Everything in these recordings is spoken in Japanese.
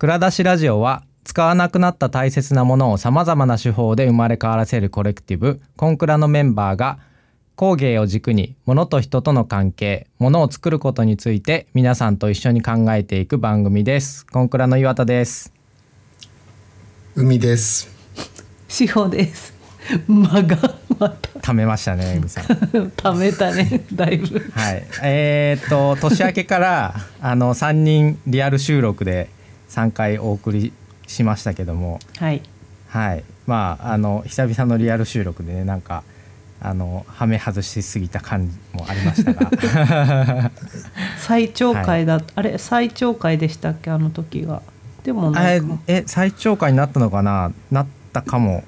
蔵出しラジオは使わなくなった大切なものをさまざまな手法で生まれ変わらせるコレクティブ。コンクラのメンバーが工芸を軸に物と人との関係物を作ることについて皆さんと一緒に考えていく番組です。コンクラの岩田です。海です。志保です。間がまた。貯めましたね海さん。貯めたねだいぶ。はい。えー、っと年明けからあの3人リアル収録で3回お送りしましたけども。はい。はい。まああの久々のリアル収録でねなんかあのはめ外しすぎた感じもありましたが。最長回だ、あれ最長回でしたっけ？あの時が。でもなえ最長回になったのかな？なったかも。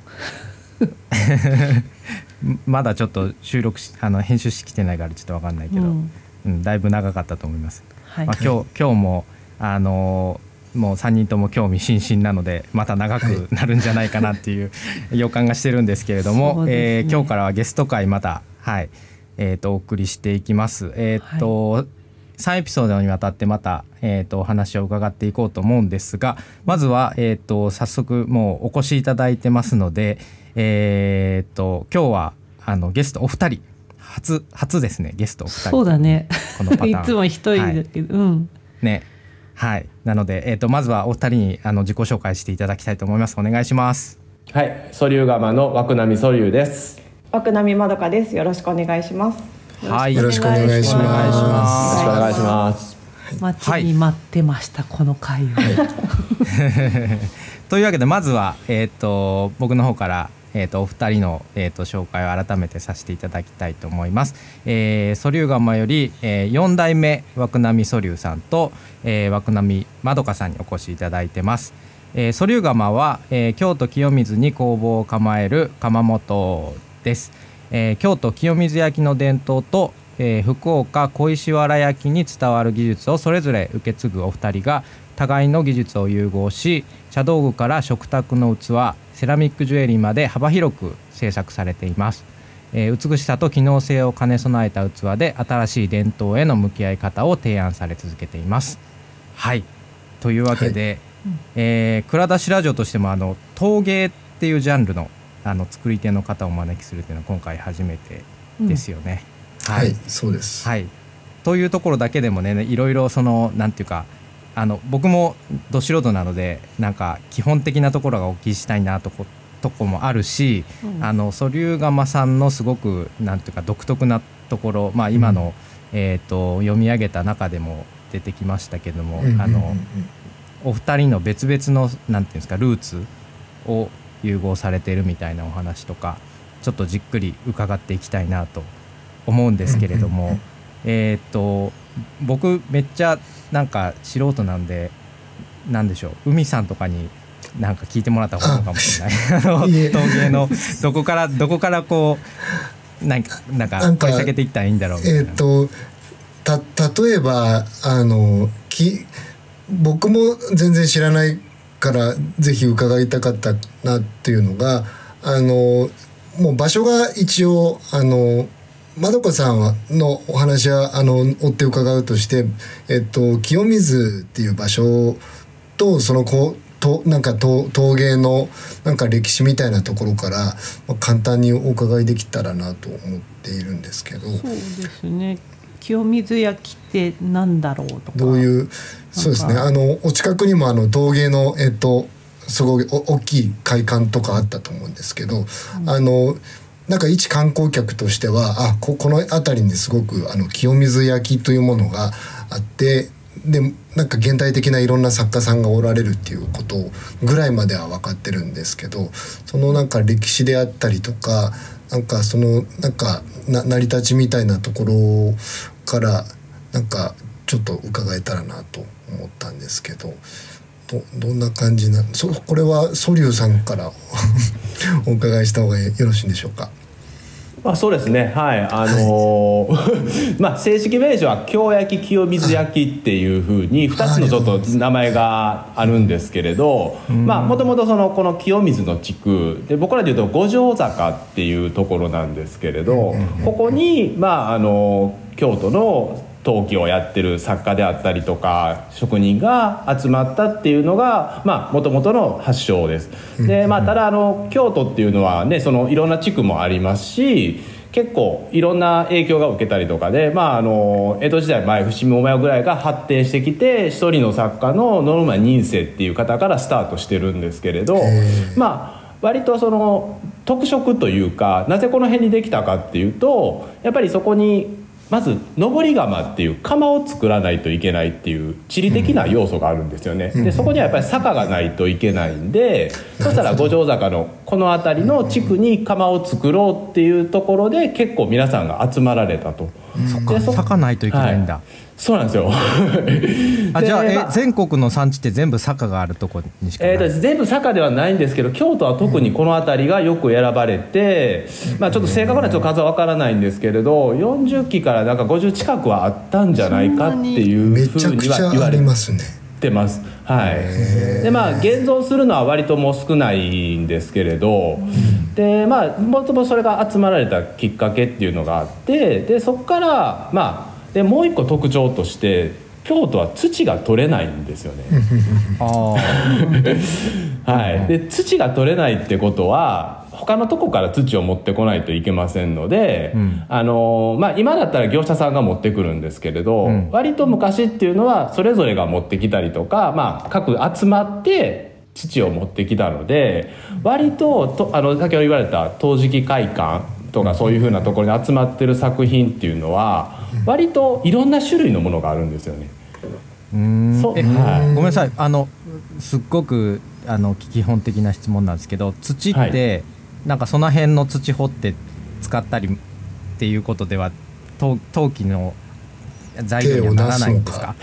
まだちょっと収録しあの編集してきてないからちょっと分かんないけど、ううんんだいぶ長かったと思います、はい、まあ、今日今日もあのもう3人とも興味津々なのでまた長くなるんじゃないかなっていう 予感がしてるんですけれども、ね。えー今日からはゲスト会またはいえー、とお送りしていきます。えっ、と、3エピソードにわたってまた、えー、とお話を伺っていこうと思うんですがまずは、えー、と早速もうお越しいただいてますので、えー、と今日はあのゲストお二人初初ですねゲストお二人。そうだね。このパターン。いつも一人だけど、うん。ねはいなので、えー、とまずはお二人にあの自己紹介していただきたいと思いますお願いしますはい、ソリューガマの枠並みソリです。奥波まどかです。よろしくお願いします。はいよろしくお願いしますよろしくおま願いします。待ちに待ってました、この回を、すというわけでまずは、えー、と僕の方から、えー、とお二人の、えー、と紹介を改めてさせていただきたいと思います。えー、ソリュガマより、えー、4代目枠並ソリュさんと、えー、枠並まどかさんにお越しいただいてます。えー、ソリュガマは、えー京都清水に工房を構える窯元です、えー京都清水焼の伝統と、えー福岡小石原焼に伝わる技術をそれぞれ受け継ぐお二人が互いの技術を融合し茶道具から食卓の器セラミックジュエリーまで幅広く制作されています、えー美しさと機能性を兼ね備えた器で新しい伝統への向き合い方を提案され続けています。はい。というわけで、えー蔵出しラジオとしてもあの陶芸っていうジャンルのあの作り手の方をお招きするっていうのは今回初めてですよね。はい、そうです、はい、というところだけでもねいろいろそのなんていうかあの僕もど素人なのでなんか基本的なところがお聞きしたいなとことこもあるし、うん。あのソリューガマさんのすごくなんていうか独特なところ、まあ、今の、えー、と読み上げた中でも出てきましたけども、うんあのお二人の別々のなんていうんですかルーツを融合されているみたいなお話とかちょっとじっくり伺っていきたいなと思うんですけれども、うんうんうんえーっと僕めっちゃなんか素人なんでなんでしょう海さんとかになんか聞いてもらった方がいいのかもしれない 陶芸のどこからどこからこうなんかなんか掘り下げていったらいいんだろうみたいな。えっ、とた例えばあのき僕も全然知らないからぜひ伺いたかったなっていうのがあのもう場所が一応あのまどかさんはのお話はあの追って伺うとして、えっと、清水っていう場所とそのこうとなんか陶陶芸のなんか歴史みたいなところから、まあ、簡単にお伺いできたらなと思っているんですけど。そうですね。清水焼きってなんだろうとか。どういうそうですね。あのお近くにもあの陶芸のえっとすごいお大きい会館とかあったと思うんですけど、あのなんか一観光客としてはあここの辺りにすごくあの清水焼というものがあってでなんか現代的ないろんな作家さんがおられるっていうことぐらいまでは分かってるんですけどそのなんか歴史であったりとかなんかそのなんかな成り立ちみたいなところからなんかちょっと伺えたらなと思ったんですけどどどんな感じなそこれはソリューさんから お伺いした方がよろしいんでしょうか？まあ、そうですね。はい。あのー まあ正式名称は京焼き清水焼きっていうふうに2つのちょっと名前があるんですけれどまあもともとそのこの清水の地区で僕らでいうと五条坂っていうところなんですけれどここにまああの京都の陶器をやってる作家であったりとか職人が集まったっていうのがもともとの発祥です。でまあ、ただあの京都っていうのはねそのいろんな地区もありますし結構いろんな影響が受けたりとかで、まあ、あの江戸時代前伏見桃屋ぐらいが発展してきて一人の作家の野々村仁世っていう方からスタートしてるんですけれどまあ割とその特色というかなぜこの辺にできたかっていうとやっぱりそこにまず上り窯っていう窯を作らないといけないっていう地理的な要素があるんですよね。でそこにはやっぱり坂がないといけないんでそしたら五条坂のこの辺りの地区に窯を作ろうっていうところで結構皆さんが集まられたと。そっか。坂ないといけないんだ。はい。そうなんですよ。あじゃあ、え全国の産地って全部坂があるとこにしかない、えー、全部坂ではないんですけど京都は特にこの辺りがよく選ばれて、うん、まあ、ちょっと正確なちょっと数は分からないんですけれど40期からなんか50近くはあったんじゃないかっていうふうには言われてます。はい、でまあ現存するのは割ともう少ないんですけれど、でまあもともとそれが集まられたきっかけっていうのがあってでそこからまあでもう一個特徴として京都は土が取れないんですよね。はい、で土が取れないってことは他のとこから土を持ってこないといけませんので、うん、あのまあ、今だったら業者さんが持ってくるんですけれど、うん、割と昔っていうのはそれぞれが持ってきたりとか、まあ、各集まって土を持ってきたので割ととあの先ほど言われた陶磁器会館とかそういうふうなところに集まってる作品っていうのは割といろんな種類のものがあるんですよね。うん。はい、ごめんなさい。あのすっごくあの基本的な質問なんですけど土って、はい、なんかその辺の土掘って使ったりっていうことでは陶器の材料にはならないんですか？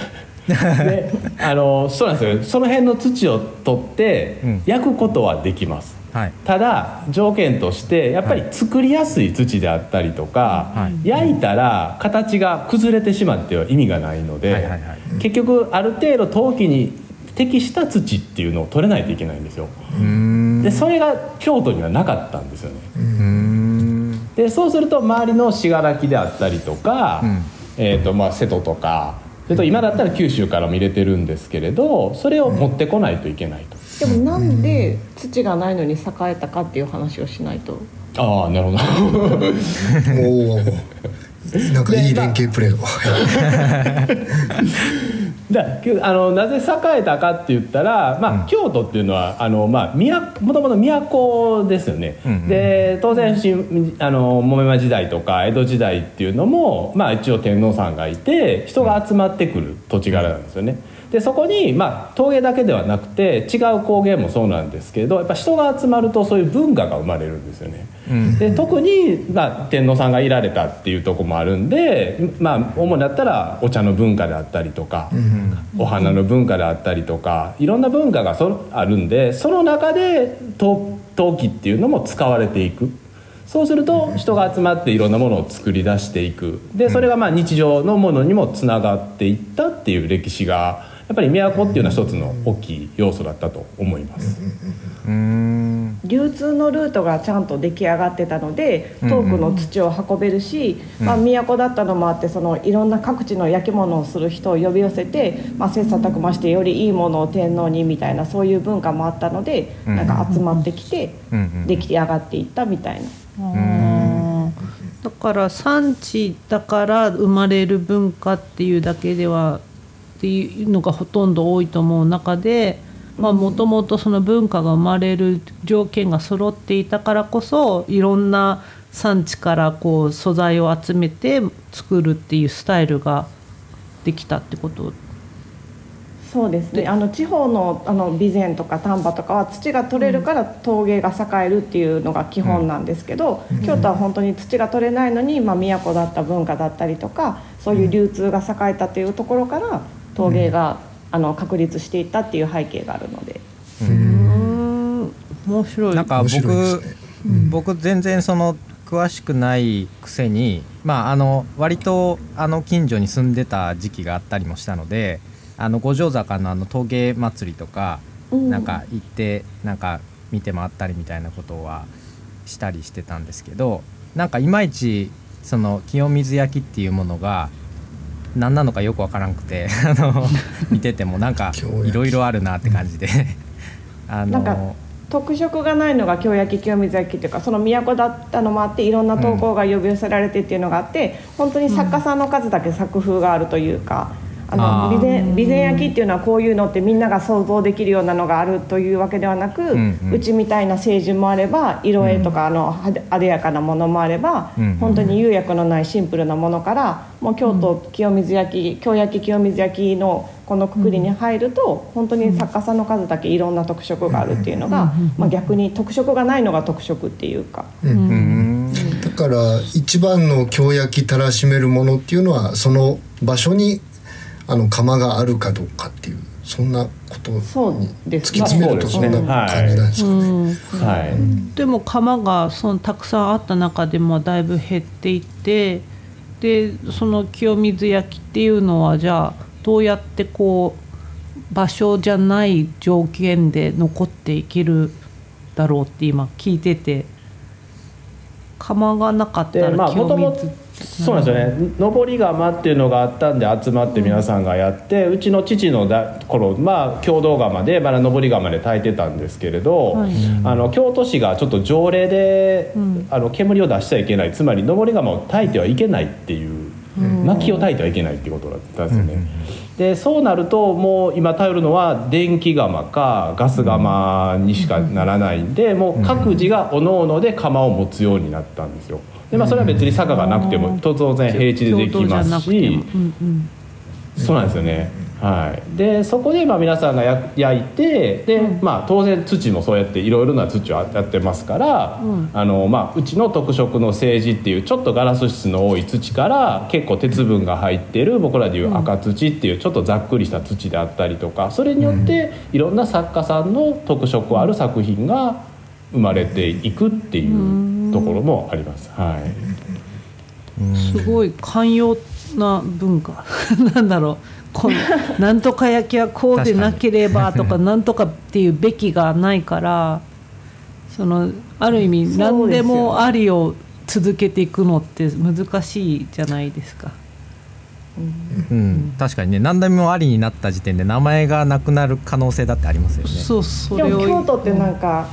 であのそうなんですよ。その辺の土を取って焼くことはできます、はい、ただ条件としてやっぱり作りやすい土であったりとか、はい、焼いたら形が崩れてしまっては意味がないので、はいはいはい、結局ある程度陶器に適した土っていうのを取れないといけないんですよ。でそれが京都にはなかったんですよね。でそうすると周りの信楽であったりとか、うん、えーとまあ、瀬戸とかそれと今だったら九州からも入れてるんですけれどそれを持ってこないといけないと。でもなんで土がないのに栄えたかっていう話をしないと？ああなるほど。おおなんかいい連携プレーを だあのなぜ栄えたかって言ったら、まあ、うん、京都っていうのはあの、まあ、もともと都ですよね、うんうん、で当然あの木馬時代とか江戸時代っていうのも、まあ、一応天皇さんがいて人が集まってくる土地柄なんですよね。でそこに、まあ、陶芸だけではなくて違う工芸もそうなんですけどやっぱ人が集まるとそういう文化が生まれるんですよね。うん、で特に、まあ、天皇さんがいられたっていうとこもあるんで、まあ、主だったらお茶の文化であったりとか、うん、お花の文化であったりとかいろんな文化がそあるんでその中で陶器っていうのも使われていく。そうすると人が集まっていろんなものを作り出していく。でそれがまあ日常のものにもつながっていったっていう歴史がやっぱり都っていうのは一つの大きい要素だったと思います。流通のルートがちゃんと出来上がってたので遠くの土を運べるし、まあ、都だったのもあってそのいろんな各地の焼き物をする人を呼び寄せて、まあ、切磋琢磨してよりいいものを天皇にみたいなそういう文化もあったので、なんか集まってきて出来上がっていったみたいな。だから産地だから生まれる文化っていうだけではっていうのがほとんど多いと思う中でもともとその文化が生まれる条件が揃っていたからこそいろんな産地からこう素材を集めて作るっていうスタイルができたってこと。そうですね。あの地方のあの備前とか丹波とかは土が取れるから陶芸が栄えるっていうのが基本なんですけど、うん、京都は本当に土が取れないのに、まあ、都だった文化だったりとかそういう流通が栄えたっていうところから陶芸が、あの確立していったっていう背景があるので。うん。面白い。なんか僕、ね。うん、僕全然その詳しくないくせにまああの割とあの近所に住んでた時期があったりもしたのであの五条坂のあの陶芸祭りとか、うん、なんか行ってなんか見て回ったりみたいなことはしたりしてたんですけどなんかいまいちその清水焼っていうものが何なのかよくわからんくて あの見ててもなんかいろいろあるなって感じであの特色がないのが京焼清水焼っていうかその都だったのもあっていろんな投稿が呼び寄せられてっていうのがあって、うん、本当に作家さんの数だけ作風があるというか。あの備前備前焼っていうのはこういうのってみんなが想像できるようなのがあるというわけではなく、うんうん、うちみたいな青順もあれば色絵とかあのあでやかなものもあれば、うん、本当に釉薬のないシンプルなものからもう京都清水焼京焼清水焼のこのくくりに入ると本当に作家さんの数だけいろんな特色があるっていうのが、まあ、逆に特色がないのが特色っていうか。だから一番の京焼きたらしめるものっていうのはその場所にあの釜があるかどうかっていうそんなことに突き詰めるとそんな感じなんですかね。はい、でも釜がそのたくさんあった中でもだいぶ減っていってでその清水焼っていうのはじゃあどうやってこう場所じゃない条件で残っていけるだろうって今聞いてて釜がなかったら清水そうなんですよね。上り窯っていうのがあったんで集まって皆さんがやって、うちの父のだ頃まあ共同窯でまだ上り窯で炊いてたんですけれど、はい、あの京都市がちょっと条例で、うん、あの煙を出しちゃいけない。つまり上り窯を炊いてはいけないっていう、うん、薪を炊いてはいけないっていうことだったんですよね。うん。でそうなるともう今頼るのは電気窯かガス窯にしかならないんでもう各自がおのおので窯を持つようになったんですよ。でまあ、それは別に坂がなくても当然平地でできますし、そうなんですよね。はい、でそこでまあ皆さんが焼いてで、まあ、当然土もそうやっていろいろな土をやってますから、うん、あのまあ、うちの特色の政治っていうちょっとガラス質の多い土から結構鉄分が入ってる僕らでいう赤土っていうちょっとざっくりした土であったりとかそれによっていろんな作家さんの特色ある作品が生まれていくっていうところもあります。はい、すごい寛容な文化。なんだろう。こなんとか焼きはこうでなければとかなんとかっていうべきがないからそのある意味何でもありを続けていくのって難しいじゃないですか。うん、確かにね。何でもありになった時点で名前がなくなる可能性だってありますよね。そうそれを京都ってなんか、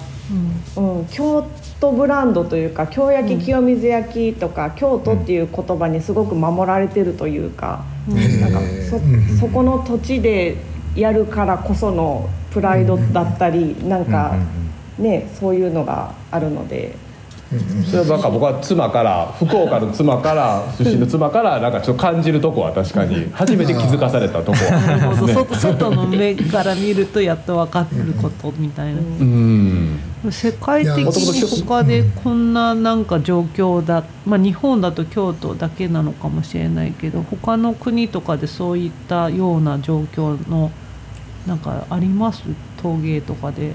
うん、うん、京都ブランドというか京焼き清水焼きとか、京都っていう言葉にすごく守られてるというか。なんかそそこの土地でやるからこそのプライドだったりなんかねそういうのがあるので。それはなんか僕は妻から福岡の妻から 出身の妻からなんかちょっと感じるとこは確かに初めて気づかされたとこは、ね、外の目から見るとやっと分かることみたいな、うん、世界的に他でこんななんか状況だ、まあ、日本だと京都だけなのかもしれないけど他の国とかでそういったような状況のなんかあります？陶芸とかで。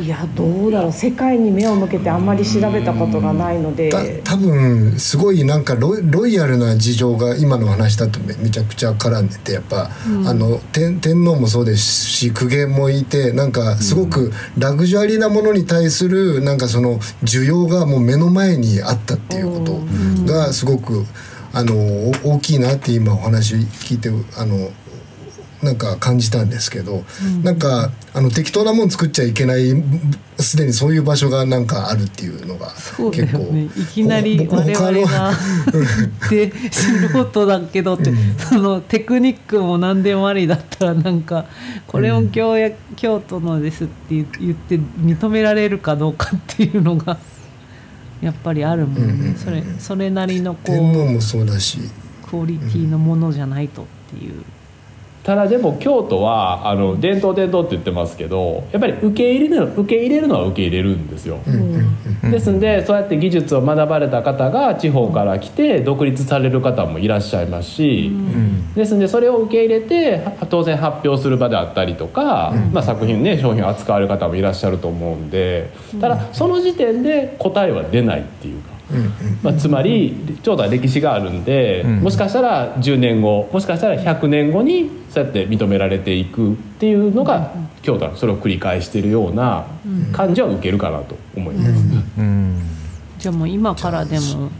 いやどうだろう世界に目を向けてあんまり調べたことがないので多分すごいなんかロロイヤルな事情が今の話だとめめちゃくちゃ絡んでてやっぱ、うん、あの天天皇もそうですし公家もいてなんかすごくラグジュアリーなものに対するなんかその需要がもう目の前にあったっていうことがすごく。あの大きいなって今お話聞いてあのなんか感じたんですけど、うん、なんかあの適当なもん作っちゃいけないすでにそういう場所がなんかあるっていうのが結構、ね、いきなり我々がで素人だけどって、うん、そのテクニックも何でもありだったらなんかこれを京や、京都のですって言って認められるかどうかっていうのがやっぱりあるもんね、うんうん、それそれなりのこうもそうだし。クオリティのものじゃないとっていう。ただでも京都はあの伝統伝統って言ってますけどやっぱり受け入れる受け入れるのは受け入れるんですよ、うん、ですんでそうやって技術を学ばれた方が地方から来て独立される方もいらっしゃいますし、うん、ですんでそれを受け入れて当然発表する場であったりとか、うん、まあ、作品ね商品を扱われる方もいらっしゃると思うんでただその時点で答えは出ないっていうか。まあ、つまりちょうど歴史があるんで、もしかしたら10年後もしかしたら100年後にそうやって認められていくっていうのが、京都はそれを繰り返しているような感じは受けるかなと思います。じゃあもう今からでも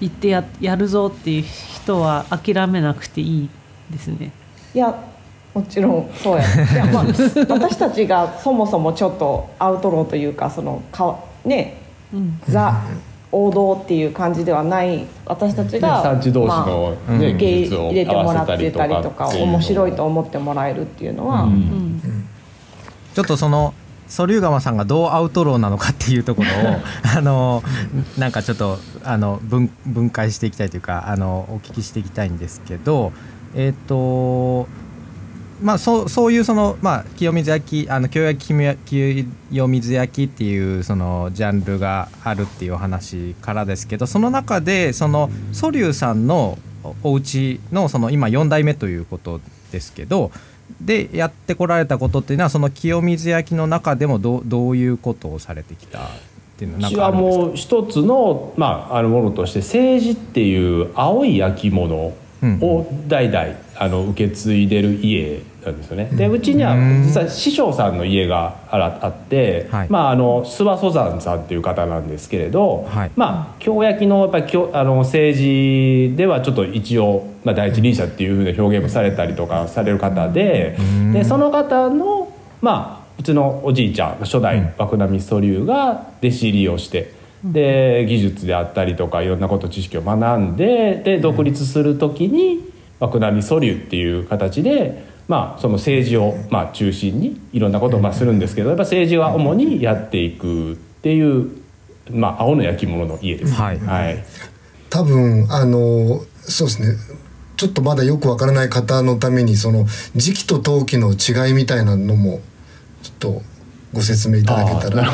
行ってややるぞっていう人は諦めなくていいですね。いやもちろんそうや。いや、まあ、私たちがそもそもちょっとアウトローというかそのかね、うん、ザ王道っていう感じではない私たちが産地同士の、まあ、受け入れてもらってたりとか面白いと思ってもらえるっていうのは、うん。うん、ちょっとそのソリューガマさんがどうアウトローなのかっていうところを あのなんかちょっとあの分分解していきたいというかあのお聞きしていきたいんですけどえっ、ー、とまあ、そうそういうその、まあ、清水焼きあの京焼き清水焼きっていうそのジャンルがあるっていうお話からですけどその中でそのソリューさんのお家のその今4代目ということですけどでやってこられたことっていうのはその清水焼の中でもどどういうことをされてきたっていうのははもう一つの,、まあ、あるものとして政治っていう青い焼き物を代々あの受け継いでる家なんですよね。でうちには実は師匠さんの家があって、はい、まああの諏訪蘇山さんっていう方なんですけれど、はい、まあ京焼のやっぱりあの政治ではちょっと一応、まあ、第一人者っていうふうな表現もされたりとかされる方ででその方のまあうちのおじいちゃん初代涌波素流が弟子入りをして。で技術であったりとかいろんなこと知識を学んでで独立する時に涌波素流っていう形でまあ、その政治をまあ中心にいろんなことをまあするんですけどやっぱ政治は主にやっていくっていう、まあ、青の焼き物の家です。はい、はい、多分あのそうですね。ちょっとまだよくわからない方のためにその時期と陶器の違いみたいなのもちょっとご説明いただけたら。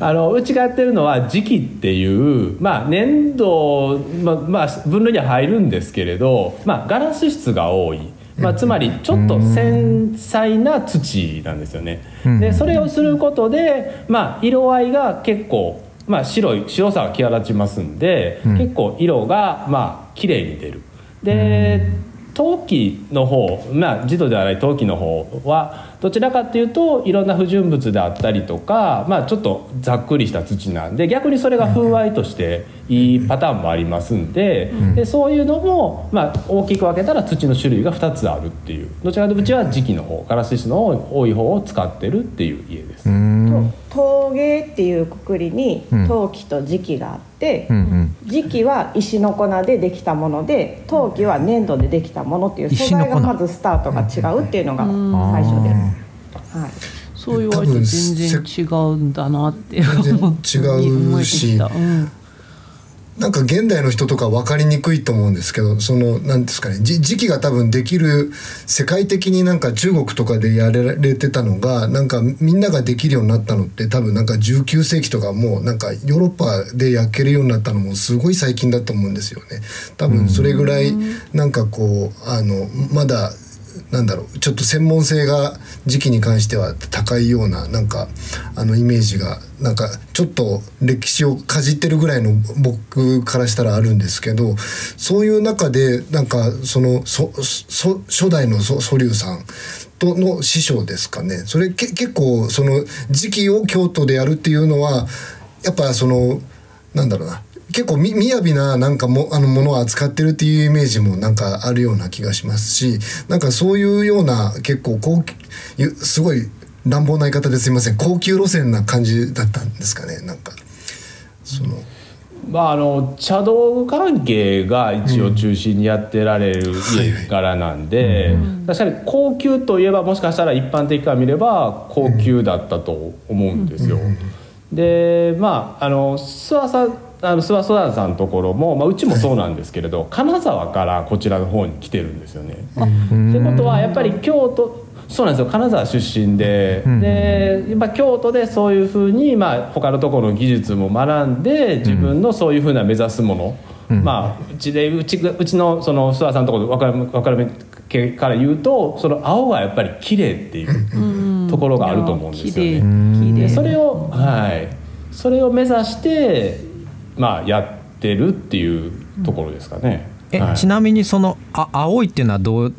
あ のうちがやってるのは時期っていうまあ粘土まあ、まあ、分類には入るんですけれど、まあ、ガラス質が多い。まあ、つまりちょっと繊細な土なんですよね。でそれをすることで、まあ、色合いが結構、まあ、白い白さが際立ちますんで、結構色がまあ綺麗に出る。で陶器の方まあ児童ではない陶器の方はどちらかっていうといろんな不純物であったりとか、まあ、ちょっとざっくりした土なんで逆にそれが風合いとしていいパターンもありますんでうん、でそういうのも、まあ、大きく分けたら土の種類が2つあるっていうどちらかというとうちは磁器の方ガラス質の多い方を使ってるっていう家です。陶芸っていうくくりに陶器と磁器があって、うん、磁器は石の粉でできたもので陶器は粘土でできたものっていう素材がまずスタートが違うっていうのが最初で。はい。そう言われて全然違うんだなって思って違うし、うんなんか現代の人とか分かりにくいと思うんですけどその何ですかね時期が多分できる世界的になんか中国とかでやられてたのがなんかみんなができるようになったのって多分なんか19世紀とかもうなんかヨーロッパで焼けるようになったのもすごい最近だと思うんですよね。多分それぐらいなんかこうあのまだなんだろうちょっと専門性が時期に関しては高いようななんかあのイメージがなんかちょっと歴史をかじってるぐらいの僕からしたらあるんですけどそういう中でなんかそのそそ初代のソソリュウさんとの師匠ですかね。それけ結構その時期を京都でやるっていうのはやっぱそのなんだろうな。結構み雅ななんかもあのものを扱ってるっていうイメージもなんかあるような気がしますしなんかそういうような結構高すごい乱暴な言い方ですいません。高級路線な感じだったんですかねなんか。その。まあ、あの茶道具関係が一応中心にやってられる家柄なんで、確かに高級といえばもしかしたら一般的から見れば高級だったと思うんですよ。でまああの諏訪さんあの諏訪ソダさんのところも、まあ、うちもそうなんですけれど 金沢からこちらの方に来てるんですよね。ってことはやっぱり京都そうなんですよ。金沢出身で、うん、でやっぱ京都でそういうふうに、まあ、他のところの技術も学んで自分のそういうふうな目指すもの、うん、まあうちでうちうちのその諏訪さんのところ分かる分かる系から言うとその青がやっぱり綺麗っていうところがあると思うんですよね。でそれをはい。それを目指してまあ、やってるっていうところですかね。え、はい、ちなみにそのあ青いっていうのはどう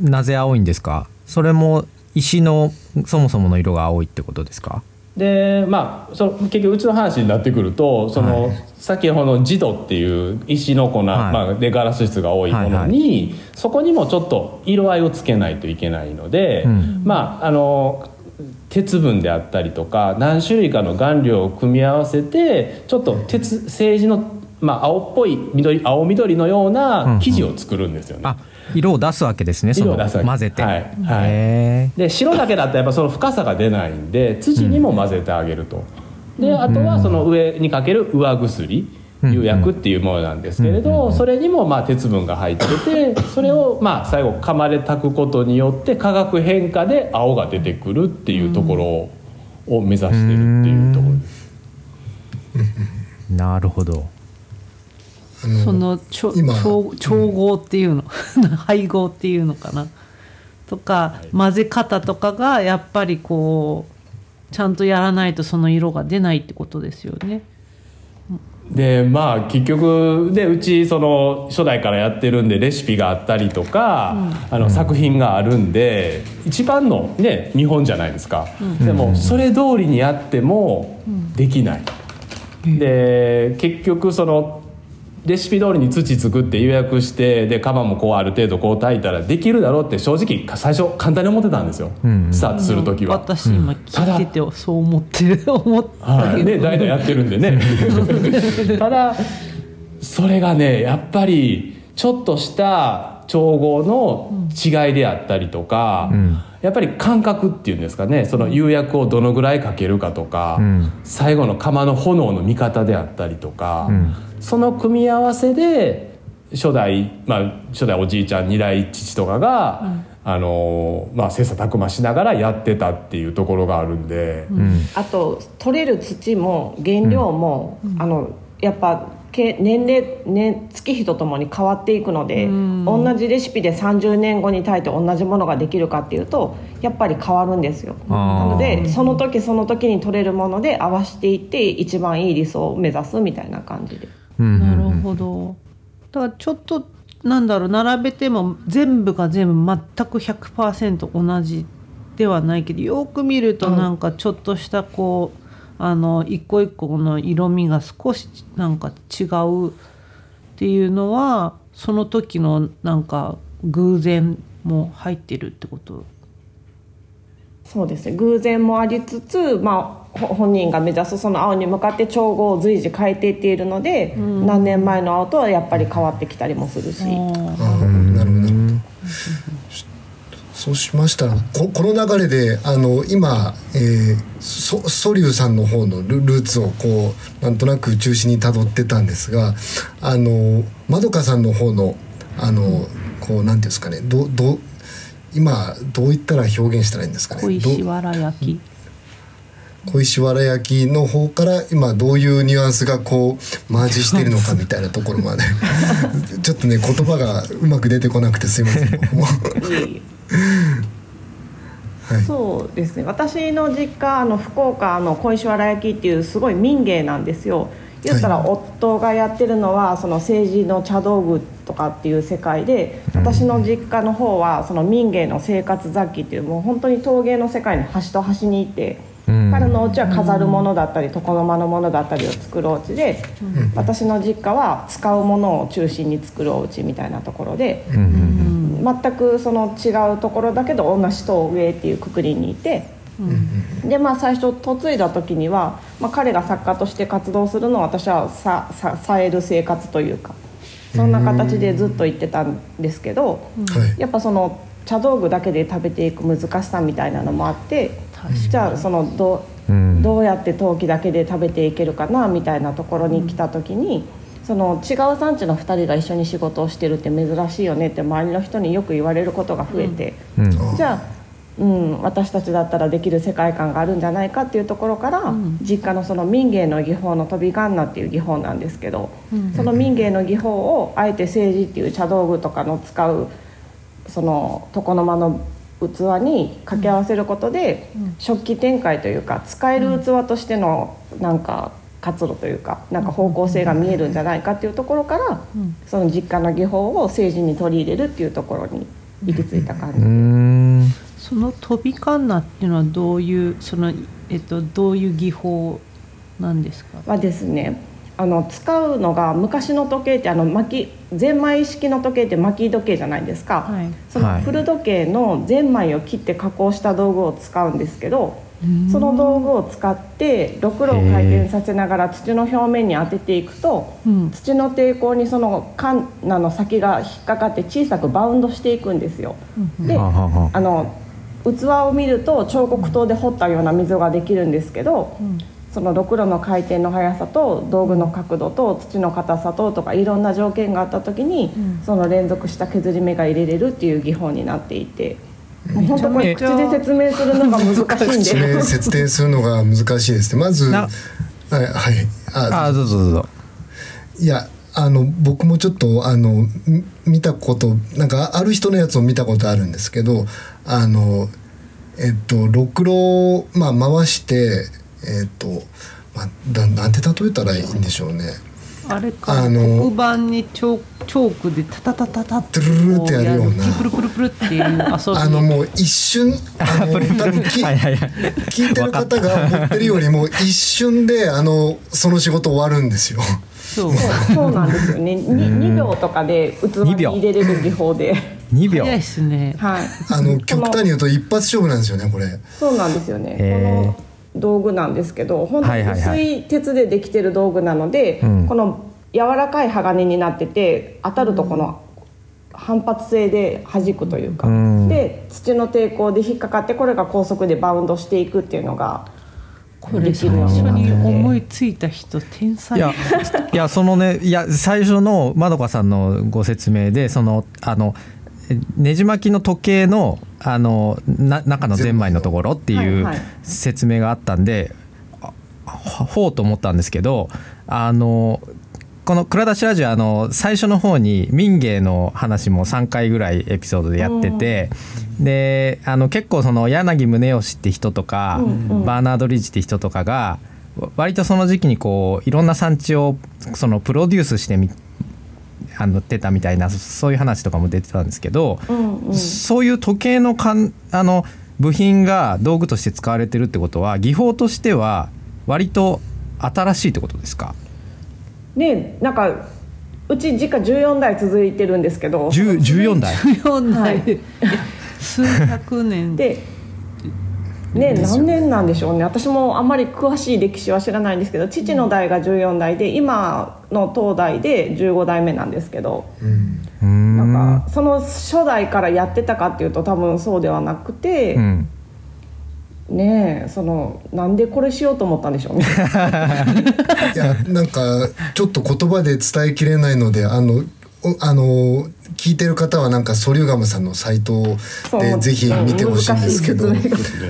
なぜ青いんですか？それも石のそもそもの色が青いってことですか？でまあその結局うちの話になってくるとその、はい、先ほどのジドっていう石の粉、はい。まあ、でガラス質が多いものに、そこにもちょっと色合いをつけないといけないので、うん。まああの鉄分であったりとか何種類かの顔料を組み合わせてちょっと鉄青磁の、まあ、青っぽい緑青緑のような生地を作るんですよね。あ色を出すわけですねその色を出す混ぜて、はいはい。へで白だけだったらやっぱその深さが出ないんで土にも混ぜてあげると、であとはその上にかける上薬。うん釉薬っていうものなんですけれど、それにもまあ鉄分が入ってて それをまあ最後釜で炊くことによって化学変化で青が出てくるっていうところを目指してるっていうところ。です。えなるほど。そのちょ今。調調合っていうの 配合っていうのかな？とか混ぜ方とかがやっぱりこうちゃんとやらないとその色が出ないってことですよね。でまあ結局でうちその初代からやってるんでレシピがあったりとか、あの作品があるんで一番のね見本じゃないですか、でもそれ通りにやってもできない、で結局そのレシピ通りに土作って予約してで釜もこうある程度こう炊いたらできるだろうって正直最初簡単に思ってたんですよ、うんスタートする時は。私今聞いててそう思ってる思ったはい、ねけど、代々やってるんでね。ただそれがねやっぱりちょっとした調合の違いであったりとか、ん。やっぱり感覚っていうんですかねその釉薬をどのぐらいかけるかとか、うん。最後の窯の炎の見方であったりとか、ん。その組み合わせで初代、まあ、初代おじいちゃん二代父とかが、あのまあ、切磋琢磨しながらやってたっていうところがあるんで。うん。あと取れる土も原料も、あのやっぱけ年齢年月日とともに変わっていくので、同じレシピで30年後に炊いて同じものができるかっていうとやっぱり変わるんですよ。なのでその時その時に取れるもので合わせていって一番いい理想を目指すみたいな感じで。うんなるほど。だからちょっとなんだろう並べても全部が全部全く100%同じではないけどよく見るとなんかちょっとしたこうあの一個一個の色味が少しなんか違うっていうのはその時のなんか偶然も入ってるってこと？そうですね。偶然もありつつ、まあ、ほ本人が目指すその青に向かって調合を随時変えていっているので、何年前の青とはやっぱり変わってきたりもするし。あー。なるほどなるほどそうしましたらここの流れであの今、えー、ソソリューさんの方のルルーツをこうなんとなく中心にたどってたんですがあのまどかさんの方のあのこうなんていうんですかねどど今どう言ったら表現したらいいんですかね小石ど原焼き。小石原焼きの方から今どういうニュアンスがこうマージしているのかみたいなところまで。ちょっとね言葉がうまく出てこなくてすいませんはい。そうですね。私の実家あの福岡の小石原焼きっていうすごい民芸なんですよ。言ったら夫がやってるのはその政治の茶道具とかっていう世界で私の実家の方はその民芸の生活雑器っていうもう本当に陶芸の世界に端と端にいてうん。彼のお家は飾るものだったり床の間のものだったりを作るお家で私の実家は使うものを中心に作るお家みたいなところで全くその違うところだけど同じ陶芸っていうくくりにいて。でまあ最初嫁いだ時には、まあ、彼が作家として活動するのを私はさささえる生活というかそんな形でずっと言ってたんですけど、はいやっぱその茶道具だけで食べていく難しさみたいなのもあってじゃあそのどうんどうやって陶器だけで食べていけるかなみたいなところに来た時に。その違う産地の2人が一緒に仕事をしてるって珍しいよねって周りの人によく言われることが増えて、うん。じゃあ、うん、私たちだったらできる世界観があるんじゃないかっていうところから、実家のその民芸の技法の飛びガンナっていう技法なんですけど、その民芸の技法をあえて政治っていう茶道具とかの使うその床の間の器に掛け合わせることで、食器展開というか使える器としてのなんか活路というかなんか方向性が見えるんじゃないかっていうところから、その実家の技法を政治に取り入れるっていうところに行き着いた感じうで。んその飛びカンナっていうのはどういうそのえっとどういう技法なんですか？はですねあの使うのが昔の時計ってあの巻きゼンマイ式の時計って巻き時計じゃないですか、はいそのはい古時計のゼンマイを切って加工した道具を使うんですけどその道具を使ってろくろを回転させながら土の表面に当てていくと、うん。土の抵抗にそのカンナの先が引っかかって小さくバウンドしていくんですよ。ではあはあの器を見ると彫刻刀で彫ったような溝ができるんですけど、そのろくろの回転の速さと道具の角度と土の硬さととかいろんな条件があった時に、その連続した削り目が入れれるっていう技法になっていて。もう本当これ口で説明するのが難しいん説明で説明するのが難しいですね。まずなはいはい。ああどうぞどうぞ。いやあの僕もちょっとあのみ見たことなんかある人のやつを見たことあるんですけどあのえっとろくろを、まあ、回してえっと、まあ、だなんて例えたらいいんでしょうね。あれかあの黒板にチョチョークでタタタタタってトゥルルルってやるようなプルプルプルっていう遊び。あのもう一瞬 あの多分きはいはいはい。聞いてる方が思ってるよりも一瞬であのその仕事終わるんですよ。そう。そうなんですよね。に2秒とかで器に入れれる技法で。2秒。早いっすね。はい。あの極端に言うと一発勝負なんですよねこれ。そうなんですよね。この道具なんですけど本当にはいはいはい。薄い鉄でできてる道具なので、うん。この柔らかい鋼になってて当たるとこの反発性で弾くというか、うん。で土の抵抗で引っかかってこれが高速でバウンドしていくっていうのがこれ最できるよう初に思いついた人天才。いやいやそのねいや最初のまどかさんのご説明でそのあのえねじ巻きの時計のあのな中のゼンマイのところっていう説明があったんで、あほうと思ったんですけどあのこの「蔵出しラジオ」あの最初の方に民芸の話も3回ぐらいエピソードでやってて、であの結構その柳宗悦って人とか、うんうん。バーナード・リーチって人とかがわ割とその時期にこういろんな産地をそのプロデュースしてみあの出たみたいなそそういう話とかも出てたんですけど、うんうん。そういう時計のかんあの部品が道具として使われてるってことは技法としては割と新しいってことですか？ねなんかうち実家14代続いてるんですけど。10 14代14代はい。で 数百年。でね何年なんでしょうね。私もあんまり詳しい歴史は知らないんですけど父の代が14代で今の当代で15代目なんですけど。うん。なんかその初代からやってたかっていうと多分そうではなくて、うん。ねえそのなんでこれしようと思ったんでしょうね。いやなんかちょっと言葉で伝えきれないのであのおあの聞いてる方はなんかソリュガムさんのサイトでぜひ見てほしいんですけど。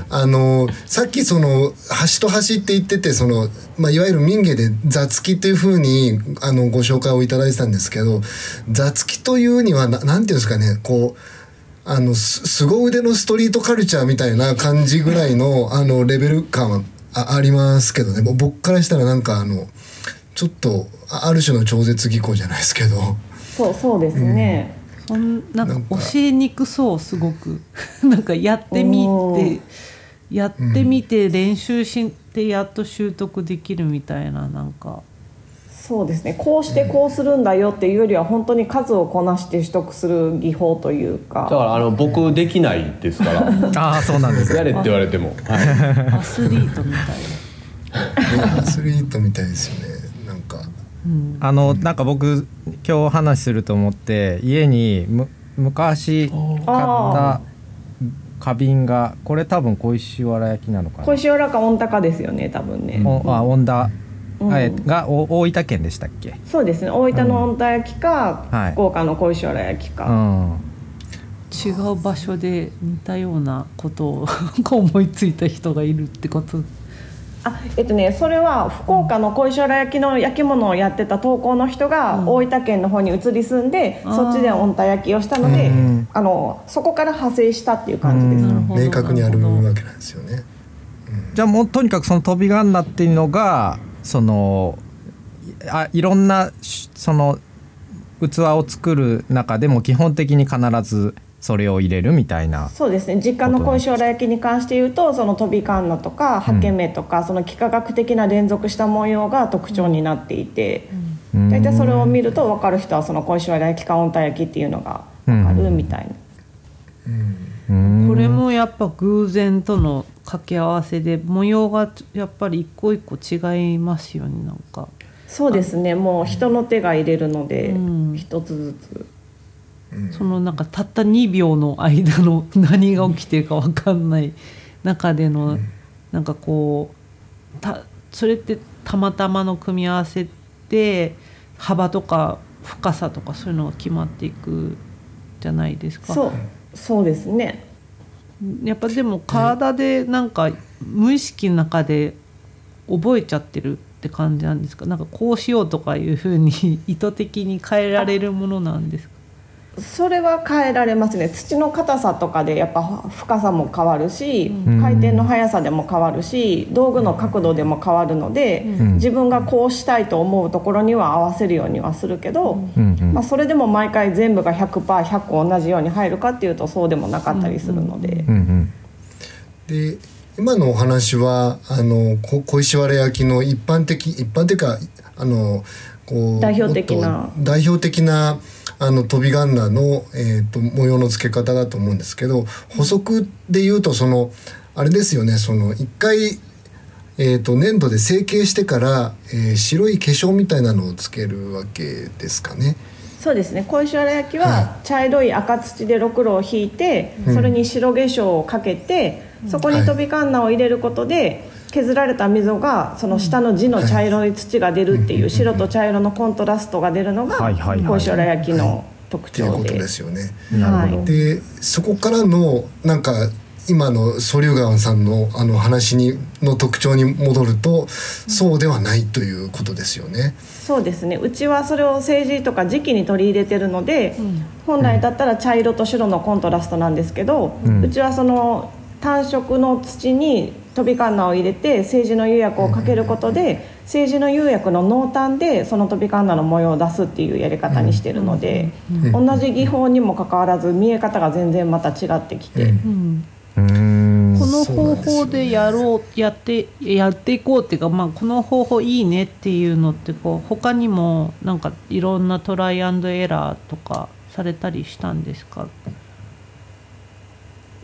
あのさっきその端と端って言っててその、まあ、いわゆる民芸で雑木っていうふうにあのご紹介をいただいてたんですけど雑木というにはななんていうんですかねこうあのす凄腕のストリートカルチャーみたいな感じぐらいのあのレベル感はあありますけどね。もう僕からしたらなんかあのちょっとあある種の超絶技巧じゃないですけど。そうそうですね、そんなんかなんか教えにくそうすごく。なんかやってみてやってみて練習してやっと習得できるみたいななんか。そうですね。こうしてこうするんだよっていうよりは本当に数をこなして取得する技法というか。だからあの僕できないですから。ああそうなんです。やれって言われても、はい、アスリートみたい アスリートみたいですよねあのなんか僕今日話すると思って家にむ昔買った花瓶がこれ多分小石原焼きなのか小な石原か御鷹ですよね多分ね、おあ温田、うん。えがお大分県でしたっけ？そうですね大分の御田焼きか、はい。福岡の小石原焼きうか、ん。違う場所で似たようなことを 思いついた人がいるってことあえっとねそれは福岡の小石原焼きの焼き物をやってた投稿の人が大分県の方に移り住んで、あー。そっちで御田焼きをしたので、うんあのそこから派生したっていう感じです、明確にあるわけなんですよね。じゃあもうとにかくその飛びガンナっていうのがそのあいろんなしその器を作る中でも基本的に必ずそれを入れるみたいなそうですね。実家の小石原焼きに関して言うとその飛びカンナとかハケメとか、その幾何学的な連続した模様が特徴になっていて、大体それを見ると分かる人はその小石原焼きカウンター焼きっていうのが分かるみたいな。これもやっぱ偶然との掛け合わせで模様がやっぱり一個一個違いますよねなんか。そうですね。もう人の手が入れるので一、つずつ。そのなんかたった2秒の間の 何が起きてるか分かんない中でのなんかこうたそれってたまたまの組み合わせで幅とか深さとかそういうのが決まっていくじゃないですか。そうそうですね。やっぱでも体でなんか無意識の中で覚えちゃってるって感じなんですか？なんかこうしようとかいうふうに意図的に変えられるものなんですか？それは変えられますね。土の硬さとかでやっぱ深さも変わるし、回転の速さでも変わるし道具の角度でも変わるので、自分がこうしたいと思うところには合わせるようにはするけど、まあ、それでも毎回全部が 100%100 個同じように入るかっていうとそうでもなかったりするので。で今のお話はあの小石原焼きの一般的一般的かあのこう代表的な。代表的なあの飛びガンナの、えーと、模様の付け方だと思うんですけど補足で言うとそのあれですよねその一回、えーと、粘土で成形してから、えー、白い化粧みたいなのをつけるわけですかね。そうですね。小石原焼きは茶色い赤土でろくろを引いて、はい、それに白化粧をかけて、うん、そこに飛びカンナを入れることで、削られた溝がその下の地の茶色い土が出るっていう白と茶色のコントラストが出るのが小石原焼きの特徴で。ことですよね。はい、でそこからのなんか今のソリュガンさんのあの話にの特徴に戻ると、そうではないということですよね。そうですね。うちはそれを政治とか時期に取り入れてるので、うん、本来だったら茶色と白のコントラストなんですけど、うん、うちはその単色の土に飛びカンナを入れて政治の釉薬をかけることで政治の釉薬の濃淡でその飛びカンナの模様を出すっていうやり方にしてるので同じ技法にもかかわらず見え方が全然また違ってきて。この方法でやろうやってやっていこうっていうか、まあ、この方法いいねっていうのってこう他にもなんかいろんなトライアンドエラーとかされたりしたんですか？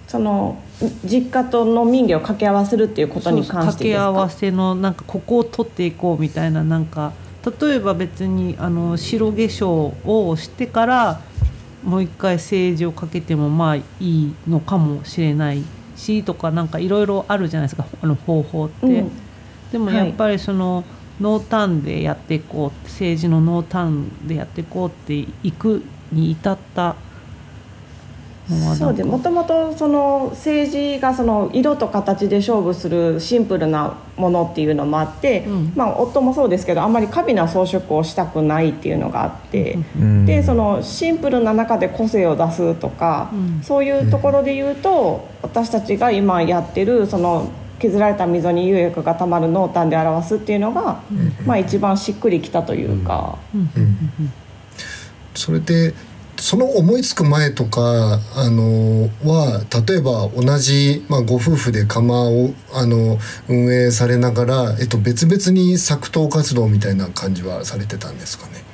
その実家との民業を掛け合わせるっていうことに関して掛け合わせのなんかここを取っていこうみたいななんか例えば別にあの白化粧をしてからもう一回政治をかけてもまあいいのかもしれないしとかなんかいろいろあるじゃないですかあの方法って。うん、でもやっぱりその、はい、濃淡でやっていこう政治の濃淡でやっていこうっていくに至ったそうでもともとその政治がその色と形で勝負するシンプルなものっていうのもあって、うん、まあ、夫もそうですけどあんまり過敏な装飾をしたくないっていうのがあって、うん、でそのシンプルな中で個性を出すとか、うん、そういうところで言うと私たちが今やってるその削られた溝に釉薬がたまる濃淡で表すっていうのが、まあ、一番しっくりきたというか。それでその思いつく前とかあのは例えば同じ、まあ、ご夫婦で窯をあの運営されながら、えっと、別々に作刀活動みたいな感じはされてたんですかね？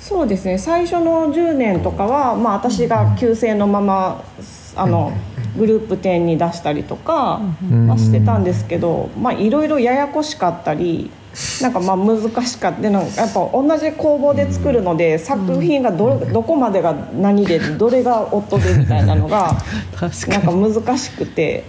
そうですね最初の10年とかは、まあ、私が旧姓のままあのグループ展に出したりとかはしてたんですけどまあいろいろややこしかったり。なんかまあ難しかった。のやっぱ同じ工房で作るので、作品がどどこまでが何でどれが夫でみたいなのが なんか難しくて。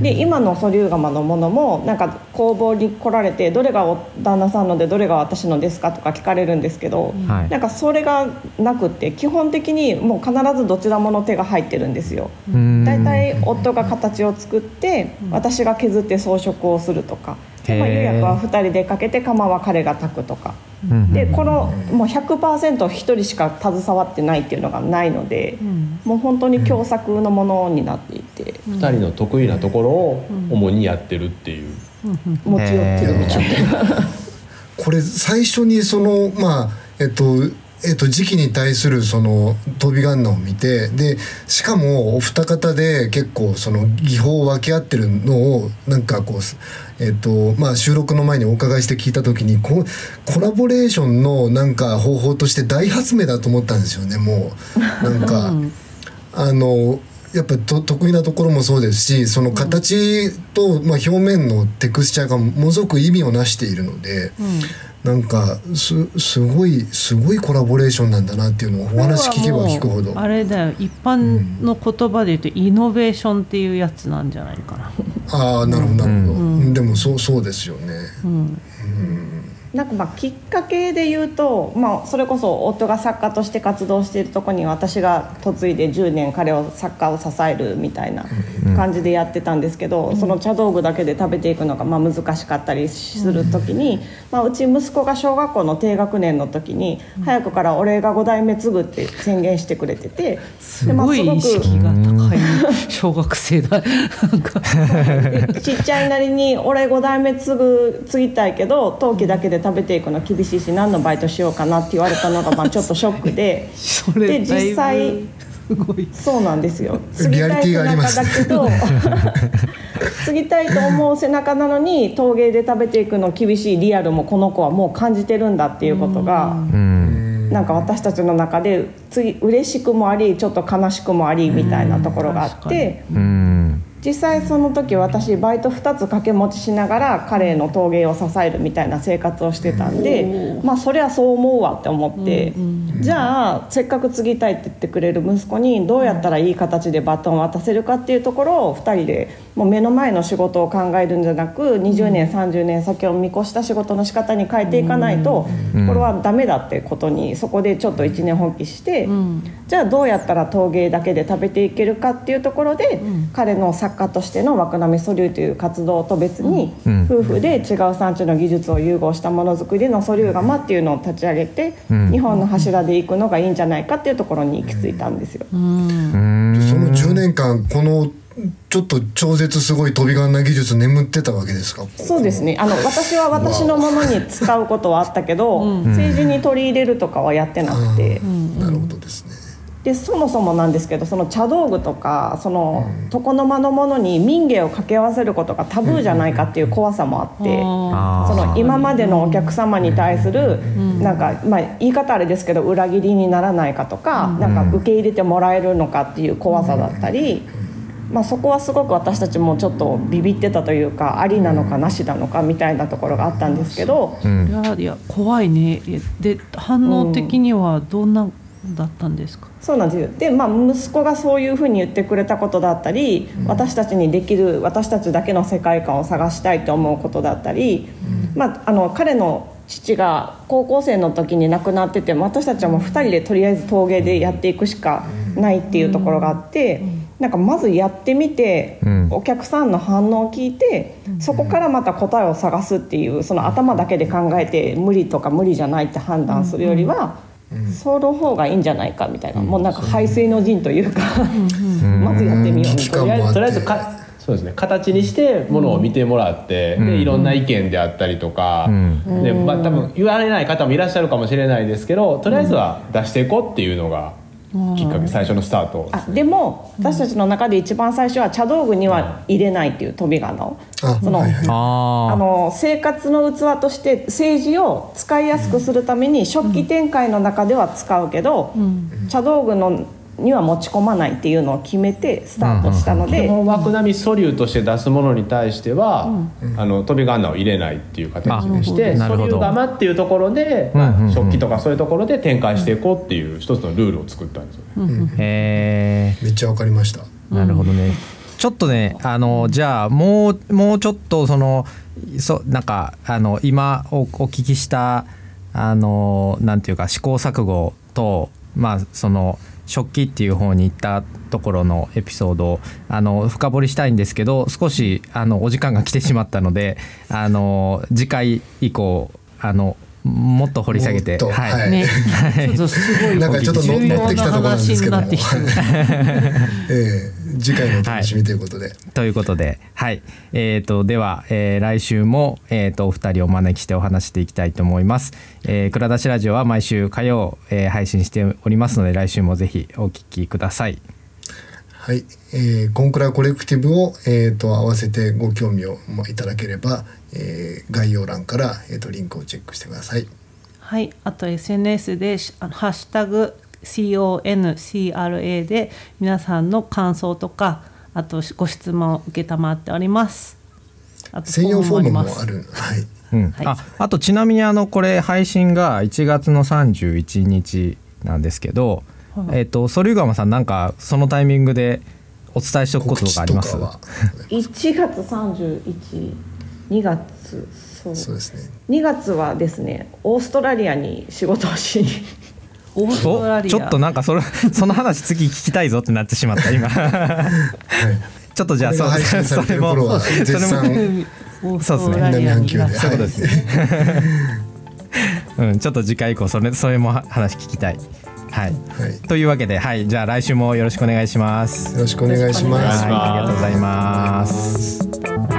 で今の素粒釜のものもなんか工房に来られてどれが旦那さんのでどれが私のですかとか聞かれるんですけど、はい、なんかそれがなくって基本的にもう必ずどちらもの手が入ってるんですよ。だいたい夫が形を作って私が削って装飾をするとか。まあ、釉薬は2人でかけて釜は彼が炊くとか、でこのもう 100%1 人しか携わってないっていうのがないので、もう本当に共作のものになっていて、う2人の得意なところを主にやってるっていう、持ち寄ってるみたいな。これ最初にそのまあえっとえっと、時期に対するその飛び仮名を見てでしかもお二方で結構その技法を分け合ってるのをなんかこう、えっとまあ、収録の前にお伺いして聞いた時にココラボレーションのなんか方法として大発明だと思ったんですよねもう。なんか あのやっぱと得意なところもそうですしその形と、まあ、表面のテクスチャーがものすごく意味をなしているので、うん、なんかすすごいすごいコラボレーションなんだなっていうのをお話聞けば聞くほど。あれだよ。一般の言葉で言うと、イノベーションっていうやつなんじゃないかな。ああなるほどなるほど、うん、でもそうそうですよね。うん、うんなんかまあきっかけで言うと、まあ、それこそ夫が作家として活動しているとこに私が嫁いで10年彼を作家を支えるみたいな感じでやってたんですけど、うん、その茶道具だけで食べていくのがまあ難しかったりする時に、まあ、うち息子が小学校の低学年の時に早くから俺が5代目継ぐって宣言してくれてて。すごい意識が高い。小学生だ。ちっちゃいなりに俺5代目継ぐ継ぎたいけど陶器だけで食べていくの厳しいし何のバイトしようかなって言われたのがまあちょっとショックでで実際そうなんですよ継ぎたい背中だけど継ぎたいと思う背中なのに陶芸で食べていくの厳しいリアルもこの子はもう感じてるんだっていうことが。なんか私たちの中で次嬉しくもありちょっと悲しくもありみたいなところがあって。実際その時私バイト2つ掛け持ちしながら彼の陶芸を支えるみたいな生活をしてたんでまあそりゃそう思うわって思ってじゃあせっかく継ぎたいって言ってくれる息子にどうやったらいい形でバトンを渡せるかっていうところを2人でもう目の前の仕事を考えるんじゃなく20年30年先を見越した仕事の仕方に変えていかないとこれはダメだってことにそこでちょっと一年放棄してじゃあどうやったら陶芸だけで食べていけるかっていうところで彼の作家としての枠並み素流という活動と別に夫婦で違う産地の技術を融合したものづくりの素流釜っていうのを立ち上げて日本の柱でいくのがいいんじゃないかっていうところに行き着いたんですよ。その10年間このちょっと超絶すごい飛びがんな技術眠ってたわけですか？そうですね。あの私は私のものに使うことはあったけど、政治に取り入れるとかはやってなくて。なるほどですねでそもそもなんですけどその茶道具とかその床の間のものに民芸を掛け合わせることがタブーじゃないかっていう怖さもあってその今までのお客様に対するなんかまあ言い方あれですけど裏切りにならないかとかなんか受け入れてもらえるのかっていう怖さだったり。まあ、そこはすごく私たちもちょっとビビってたというかありなのかなしなのかみたいなところがあったんですけど、うん、いやいや怖いね。で反応的にはどんなだったんですか、うん、そうなんですよ。で、まあ、息子がそういうふうに言ってくれたことだったり、うん、私たちにできる私たちだけの世界観を探したいと思うことだったり、まあ、あの彼の父が高校生の時に亡くなってて私たちはもう2人でとりあえず陶芸でやっていくしかないっていうところがあって。なんかまずやってみて、うん、お客さんの反応を聞いて、うん、そこからまた答えを探すっていうその頭だけで考えて無理とか無理じゃないって判断するよりは、うん、その方がいいんじゃないかみたいな、もうなんか排水の陣というかまずやってみようとりあえずとりあえずかそうですね。形にしてものを見てもらって、でいろんな意見であったりとか、でまあ、多分言われない方もいらっしゃるかもしれないですけどとりあえずは出していこうっていうのが。きっかけ最初のスタートあでも私たちの中で一番最初は茶道具には入れないっていう飛び仮名をそのあの生活の器として政治を使いやすくするために食器展開の中では使うけど、茶道具のには持ち込まないっていうのを決めてスタートしたので、基本枠並み素粒として出すものに対しては、うん、あの飛び仮名を入れないっていう形にして素粒釜っていうところで、まあ、食器とかそういうところで展開していこうっていう一つのルールを作ったんですよね。へめっちゃわかりました。なるほどね。ちょっとねあのじゃあもうもうちょっとそのそなんかあの今おお聞きしたあのなんていうか試行錯誤とまあその食器っていう方に行ったところのエピソードをあの深掘りしたいんですけど少しあのお時間が来てしまったのであの次回以降あのもっと掘り下げて。はい、はい。ね、ちょっとすごいなんかちょっと乗重要乗ってきたところなんですけど。も話になってきた ええ。次回のお楽しみということで、ということで、はい、えー、とでは、えー来週も、えー、とお二人をお招きしてお話していきたいと思います。えー、蔵出しラジオは毎週火曜、えー配信しておりますので来週もぜひお聞きください。はい、えー、コンクラコレクティブを、えー、と合わせてご興味をまあいただければ、えー概要欄から、えー、とリンクをチェックしてください。はい、あと SNS でしあのハッシュタグ CONCRA で皆さんの感想とかあとご質問を承っております。あと専用フォームもりますある。はい。うんはいああとちなみにあのこれ配信が1月の31日なんですけど、はいえっ、とソリューガマさんなんかそのタイミングでお伝えしておくこととかあります？告知とかは？1月31 2月そう。そうですね。2月はですねオーストラリアに仕事をしに。オーストラリア。おちょっとなんかそれその話次聞きたいぞってなってしまった今。ちょっとじゃあこれが配信されてる頃は絶それも。賛。オーストラリアに南半球で、そういうことですね。は いうん、ちょっと次回以降それそれも話聞きたい。はい、はい、というわけで、はい、じゃあ来週もよろしくお願いします。よろしくお願いします。はい、ありがとうございます。